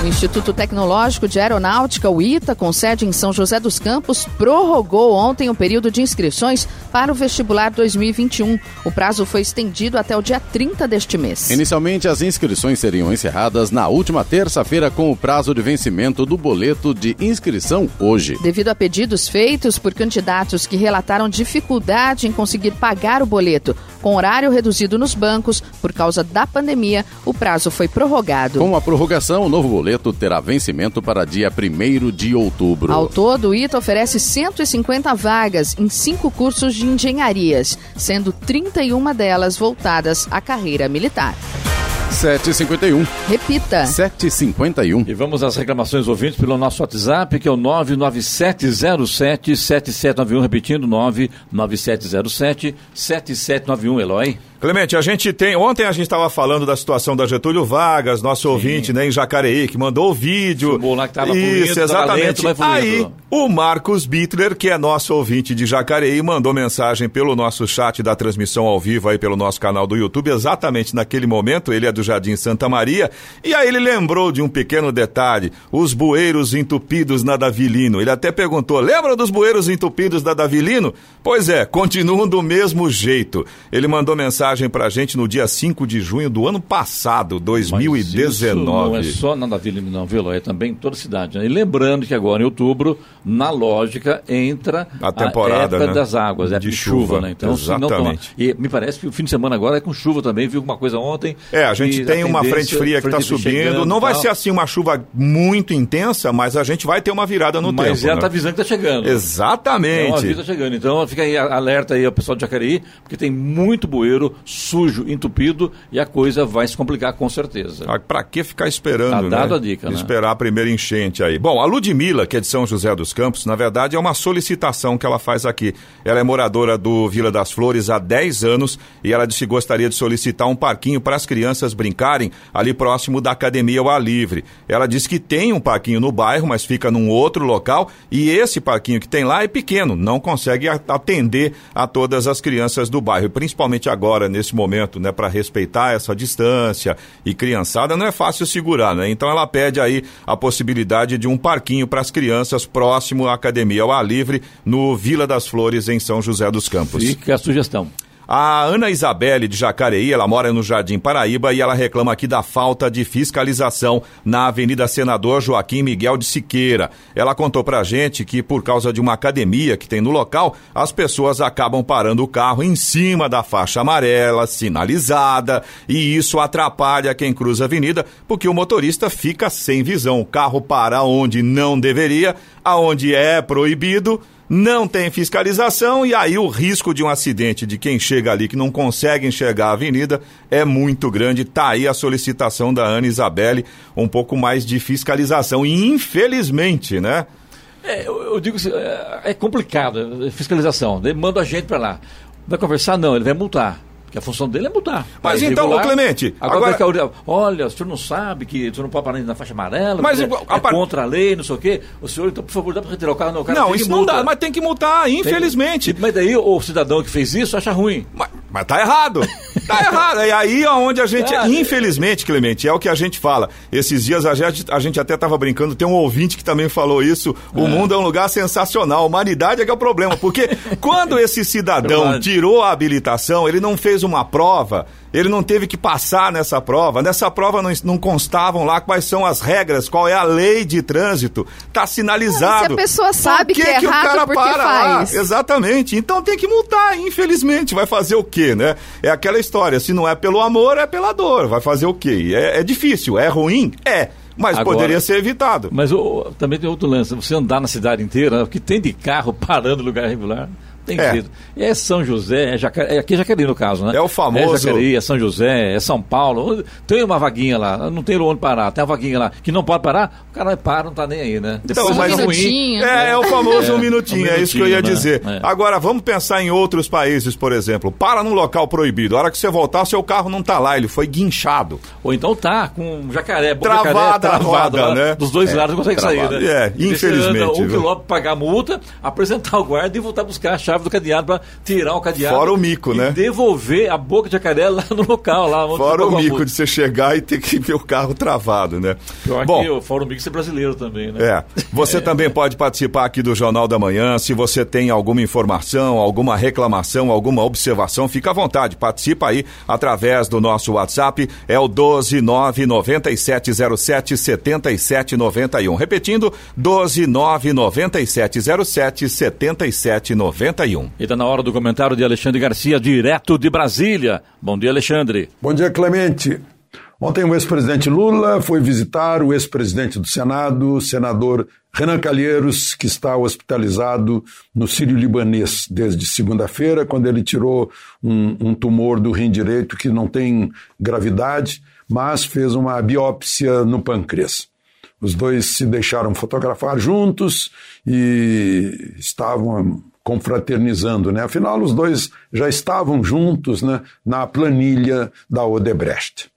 O Instituto Tecnológico de Aeronáutica, o ITA, com sede em São José dos Campos, prorrogou ontem o período de inscrições para o vestibular 2021. O prazo foi estendido até o dia 30 deste mês. Inicialmente, as inscrições seriam encerradas na última terça-feira, com o prazo de vencimento do boleto de inscrição hoje. Devido a pedidos feitos por candidatos que relataram dificuldade em conseguir pagar o boleto, com horário reduzido nos bancos por causa da pandemia, o prazo foi prorrogado. Com a prorrogação, o novo boleto terá vencimento para dia 1 de outubro. Ao todo, o ITA oferece 150 vagas em cinco cursos de engenharias, sendo 31 delas voltadas à carreira militar. 751. Repita. 751. E vamos às reclamações ouvintes pelo nosso WhatsApp, que é o 99707-7791. Repetindo, 99707-7791. Eloy. Clemente, a gente tem. Ontem a gente estava falando da situação da Getúlio Vargas, nosso Sim. ouvinte, né, em Jacareí, que mandou o vídeo. Filmou lá que tava Isso, fluindo, exatamente. Lento, Aí, o Marcos Bittler, que é nosso ouvinte de Jacareí, mandou mensagem pelo nosso chat da transmissão ao vivo aí pelo nosso canal do YouTube, exatamente naquele momento. Ele é do Jardim Santa Maria. E aí ele lembrou de um pequeno detalhe: os bueiros entupidos na Davilino. Ele até perguntou: lembra dos bueiros entupidos da Davilino? Pois é, continuam do mesmo jeito. Ele mandou mensagem mensagem pra gente no dia 5 de junho do ano passado, 2019. não é só na Davi não, viu, É também em toda a cidade. Né? E lembrando que agora em outubro, na lógica, entra a temporada a época né? das águas, época de, de chuva, chuva, né? Então, Exatamente. Não, e me parece que o fim de semana agora é com chuva também, viu uma coisa ontem. É, a gente tem a uma frente fria que está subindo. Não vai ser assim uma chuva muito intensa, mas a gente vai ter uma virada no mas tempo. Mas ela está né? avisando que está chegando. Exatamente. Então, aviso tá chegando. Então fica aí alerta aí ao pessoal de Jacareí, porque tem muito bueiro sujo, entupido e a coisa vai se complicar com certeza. Ah, Para que ficar esperando, tá né? dado a dica, né? Esperar a primeira enchente aí. Bom, a Ludmilla, que é de São José dos Campos, na verdade é uma solicitação que ela faz aqui. Ela é moradora do Vila das Flores há 10 anos e ela disse que gostaria de solicitar um parquinho para as crianças brincarem ali próximo da Academia ao Ar Livre. Ela disse que tem um parquinho no bairro, mas fica num outro local e esse parquinho que tem lá é pequeno, não consegue atender a todas as crianças do bairro, principalmente agora, nesse momento, né, para respeitar essa distância e criançada não é fácil segurar, né? Então ela pede aí a possibilidade de um parquinho para as crianças próximo à Academia ao Ar Livre, no Vila das Flores, em São José dos Campos. Fica a sugestão. A Ana Isabelle de Jacareí, ela mora no Jardim Paraíba e ela reclama aqui da falta de fiscalização na Avenida Senador Joaquim Miguel de Siqueira. Ela contou pra gente que por causa de uma academia que tem no local, as pessoas acabam parando o carro em cima da faixa amarela, sinalizada, e isso atrapalha quem cruza a avenida, porque o motorista fica sem visão. O carro para onde não deveria, aonde é proibido, não tem fiscalização e aí o risco de um acidente de quem chega ali que não consegue enxergar a avenida é muito grande. Tá aí a solicitação da Ana Isabelle, um pouco mais de fiscalização. E infelizmente, né? É, eu, eu, digo assim, é, é complicado fiscalização. Ele manda a gente para lá. Vai conversar? Não, ele vai multar. Porque a função dele é mudar. Mas então, regular, Clemente. Agora, agora... olha, o senhor não sabe que o senhor não pode parar na faixa amarela, mas, é, a é contra a lei, não sei o quê. O senhor, então, por favor, dá para retirar o carro? Não, o cara não isso não dá, mas tem que multar, infelizmente. Mas daí o cidadão que fez isso acha ruim. Mas, mas tá errado. tá errado. É aí onde a gente. Ah, infelizmente, Clemente, é o que a gente fala. Esses dias a gente, a gente até estava brincando, tem um ouvinte que também falou isso. O é. mundo é um lugar sensacional. A humanidade é que é o problema. Porque quando esse cidadão tirou a habilitação, ele não fez uma prova ele não teve que passar nessa prova. Nessa prova não, não constavam lá quais são as regras, qual é a lei de trânsito. Tá sinalizado. se a pessoa sabe que, que, é que errado, o cara para faz? Lá? Exatamente. Então tem que multar, infelizmente. Vai fazer o quê, né? É aquela história, se não é pelo amor, é pela dor. Vai fazer o quê? É, é difícil, é ruim? É. Mas Agora, poderia ser evitado. Mas o, também tem outro lance. Você andar na cidade inteira, o que tem de carro parando no lugar regular tem é. jeito. É São José, é, Jaca... é aqui é Jacareí no caso, né? É o famoso. É Jacareí, é São José, é São Paulo. Tem uma vaguinha lá, não tem onde parar, tem uma vaguinha lá que não pode parar, o cara para, não tá nem aí, né? Então, mas um ruim. É, é, o famoso é, um, minutinho, um, minutinho, é isso que eu ia né? dizer. É. Agora, vamos pensar em outros países, por exemplo. Para num local proibido. A hora que você voltar, seu carro não tá lá, ele foi guinchado. Ou então tá com um jacaré, travada, jacaré, travado, roda, né? Dos dois lados não consegue travado. sair, né? É, infelizmente. Um quilômetro pagar a multa, apresentar o guarda e voltar a buscar a chave chave do cadeado para tirar o cadeado. Fora o mico, né? devolver a boca de jacaré lá no local. Lá Fora o mico de você chegar e ter que ver o carro travado, né? Eu Bom, fora o mico ser brasileiro também, né? É. Você é. também pode participar aqui do Jornal da Manhã. Se você tem alguma informação, alguma reclamação, alguma observação, fica à vontade. Participa aí através do nosso WhatsApp. É o 1299707 7791. Repetindo, 1299707 7791. E está na hora do comentário de Alexandre Garcia, direto de Brasília. Bom dia, Alexandre. Bom dia, Clemente. Ontem o ex-presidente Lula foi visitar o ex-presidente do Senado, senador Renan Calheiros, que está hospitalizado no Sírio-Libanês desde segunda-feira, quando ele tirou um, um, tumor do rim direito que não tem gravidade, mas fez uma biópsia no pâncreas. Os dois se deixaram fotografar juntos e estavam confraternizando, né? Afinal, os dois já estavam juntos né, na planilha da Odebrecht.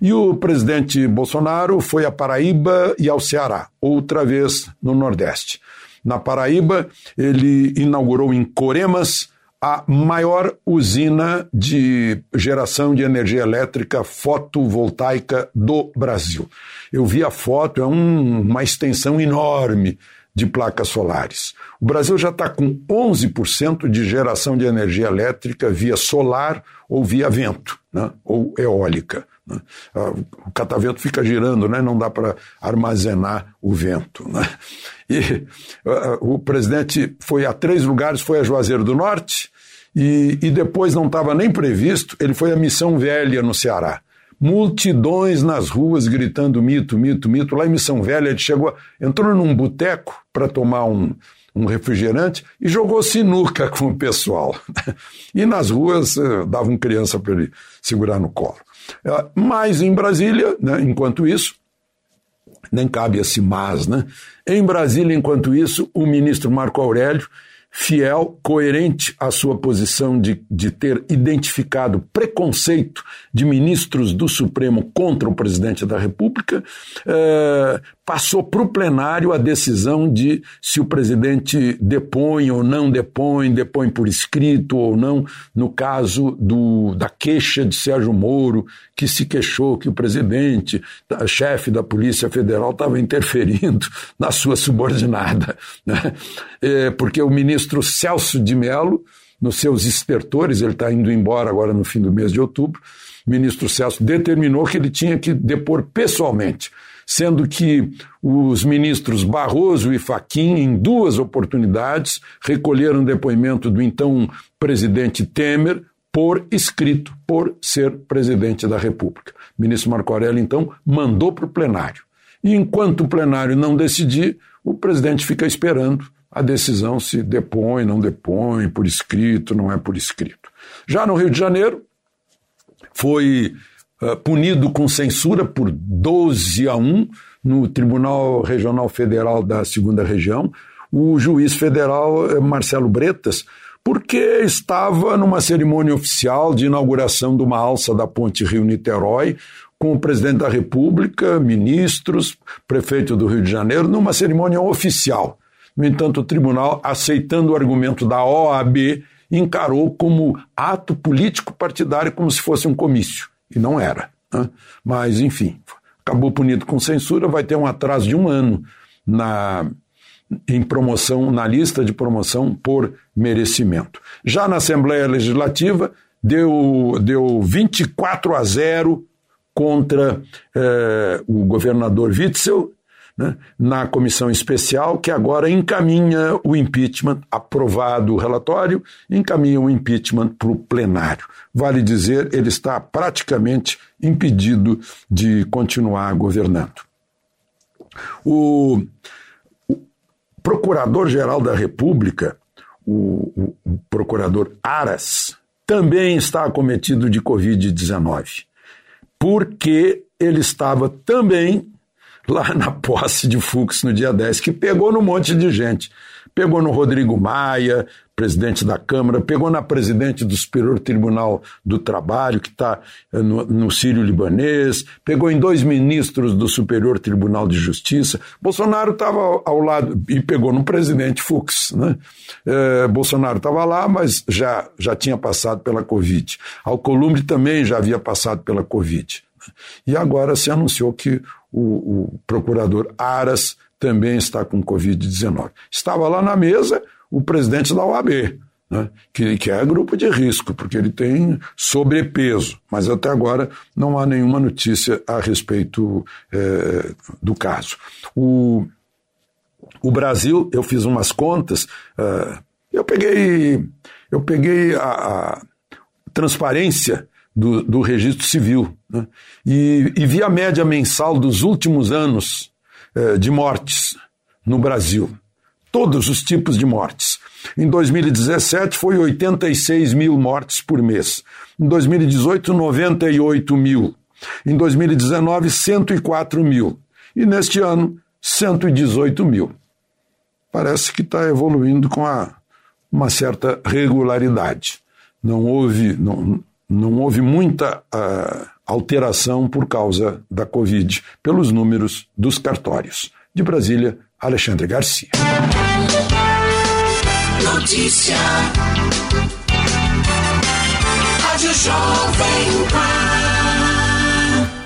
E o presidente Bolsonaro foi a Paraíba e ao Ceará, outra vez no Nordeste. Na Paraíba, ele inaugurou em Coremas a maior usina de geração de energia elétrica fotovoltaica do Brasil. Eu vi a foto, é um, uma extensão enorme de placas solares. O Brasil já está com 11% de geração de energia elétrica via solar ou via vento, né? ou eólica. Né? Ah, o catavento fica girando, né? não dá para armazenar o vento. Né? E uh, o presidente foi a três lugares, foi a Juazeiro do Norte, e, e depois não estava nem previsto, ele foi a Missão Velha no Ceará multidões nas ruas gritando mito, mito, mito. Lá em Missão Velha, ele chegou, entrou num boteco para tomar um, um refrigerante e jogou sinuca com o pessoal. E nas ruas eh, davam criança para ele segurar no colo. É, mas em Brasília, né, enquanto isso, nem cabe esse mas, né? Em Brasília, enquanto isso, o ministro Marco Aurélio fiel, coerente à sua posição de, de ter identificado preconceito de ministros do Supremo contra o presidente da República, eh, passou para o plenário a decisão de se o presidente depõe ou não depõe, depõe por escrito ou não, no caso do, da queixa de Sérgio Moro, que se queixou que o presidente, chefe da Polícia Federal, estava interferindo na sua subordinada. Né? É, porque o ministro Celso de Mello, nos seus estertores, ele está indo embora agora no fim do mês de outubro, o ministro Celso determinou que ele tinha que depor pessoalmente sendo que os ministros Barroso e Faquim, em duas oportunidades, recolheram depoimento do então presidente Temer por escrito, por ser presidente da República. O ministro Marco Aurélio, então, mandou para o plenário. E enquanto o plenário não decidir, o presidente fica esperando a decisão se depõe, não depõe, por escrito, não é por escrito. Já no Rio de Janeiro, foi punido com censura por 12 a 1 no Tribunal Regional Federal da Segunda Região, o juiz federal eh, Marcelo Bretas, porque estava numa cerimônia oficial de inauguração de uma alça da Ponte Rio-Niterói, com o presidente da República, ministros, prefeito do Rio de Janeiro, numa cerimônia oficial. No entanto, o tribunal, aceitando o argumento da OAB, encarou como ato político partidário, como se fosse um comício. E não era. Né? Mas, enfim, acabou punido com censura, vai ter um atraso de um ano na, em promoção, na lista de promoção por merecimento. Já na Assembleia Legislativa, deu, deu 24 a 0 contra eh, o governador Witzel né, na comissão especial, que agora encaminha o impeachment, aprovado o relatório, encaminha o impeachment para o plenário. Vale dizer, ele está praticamente impedido de continuar governando. O, Procurador-Geral da República, o, o, o procurador Aras, também está acometido de Covid-19, porque ele estava também lá na posse de Fux no dia 10, que pegou no monte de gente. Pegou no Rodrigo Maia, presidente da Câmara, pegou na presidente do Superior Tribunal do Trabalho, que está eh, no, no Sírio Libanês, pegou em dois ministros do Superior Tribunal de Justiça. Bolsonaro estava ao lado, e pegou no presidente Fux. Né? É, Bolsonaro estava lá, mas já, já tinha passado pela Covid. Alcolumbre também já havia passado pela Covid. E agora se anunciou que o, o procurador Aras também está com Covid-19. Estava lá na mesa o presidente da OAB, né, que, que é grupo de risco, porque ele tem sobrepeso, mas até agora não há nenhuma notícia a respeito é, do caso. O, o Brasil, eu fiz umas contas, uh, eu peguei, eu peguei a, a transparência do, do registro civil né, e, e vi a média mensal dos últimos anos eh, de mortes no Brasil. Todos os tipos de mortes. Em 2017 foi 86 mil mortes por mês. Em 2018, 98 mil. Em 2019, 104 mil. E neste ano, 118 mil. Parece que está evoluindo com a, uma certa regularidade. Não houve, não, não houve muita uh, alteração por causa da Covid, pelos números dos cartórios. De Brasília, Alexandre Garcia. Notícia. Rádio Jovem Pan.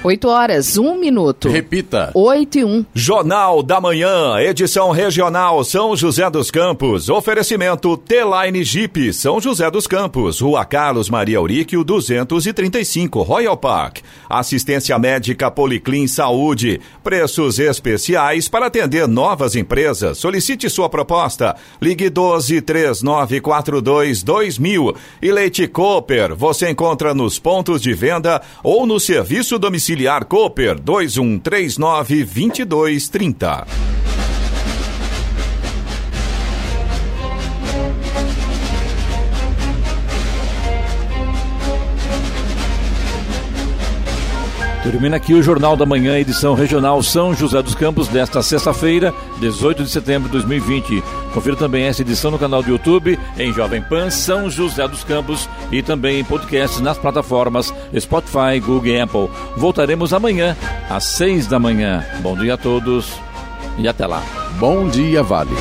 8 horas, 1 minuto. Repita. 8 e 1. Jornal da Manhã, edição regional São José dos Campos. Oferecimento T-Line Jeep, São José dos Campos. Rua Carlos Maria Auríquio, 235, Royal Park. Assistência médica Policlin Saúde. Preços especiais para atender novas empresas. Solicite sua proposta. Ligue 12 3942 2000. E Leite Cooper, você encontra nos pontos de venda ou no serviço domiciliar Auxiliar Cooper 2139 2230. Termina aqui o Jornal da Manhã, edição regional São José dos Campos, desta sexta-feira, 18 de setembro de 2020. Confira também essa edição no canal do YouTube, em Jovem Pan São José dos Campos e também em podcasts nas plataformas Spotify, Google e Apple. Voltaremos amanhã, às seis da manhã. Bom dia a todos e até lá. Bom dia, Vale.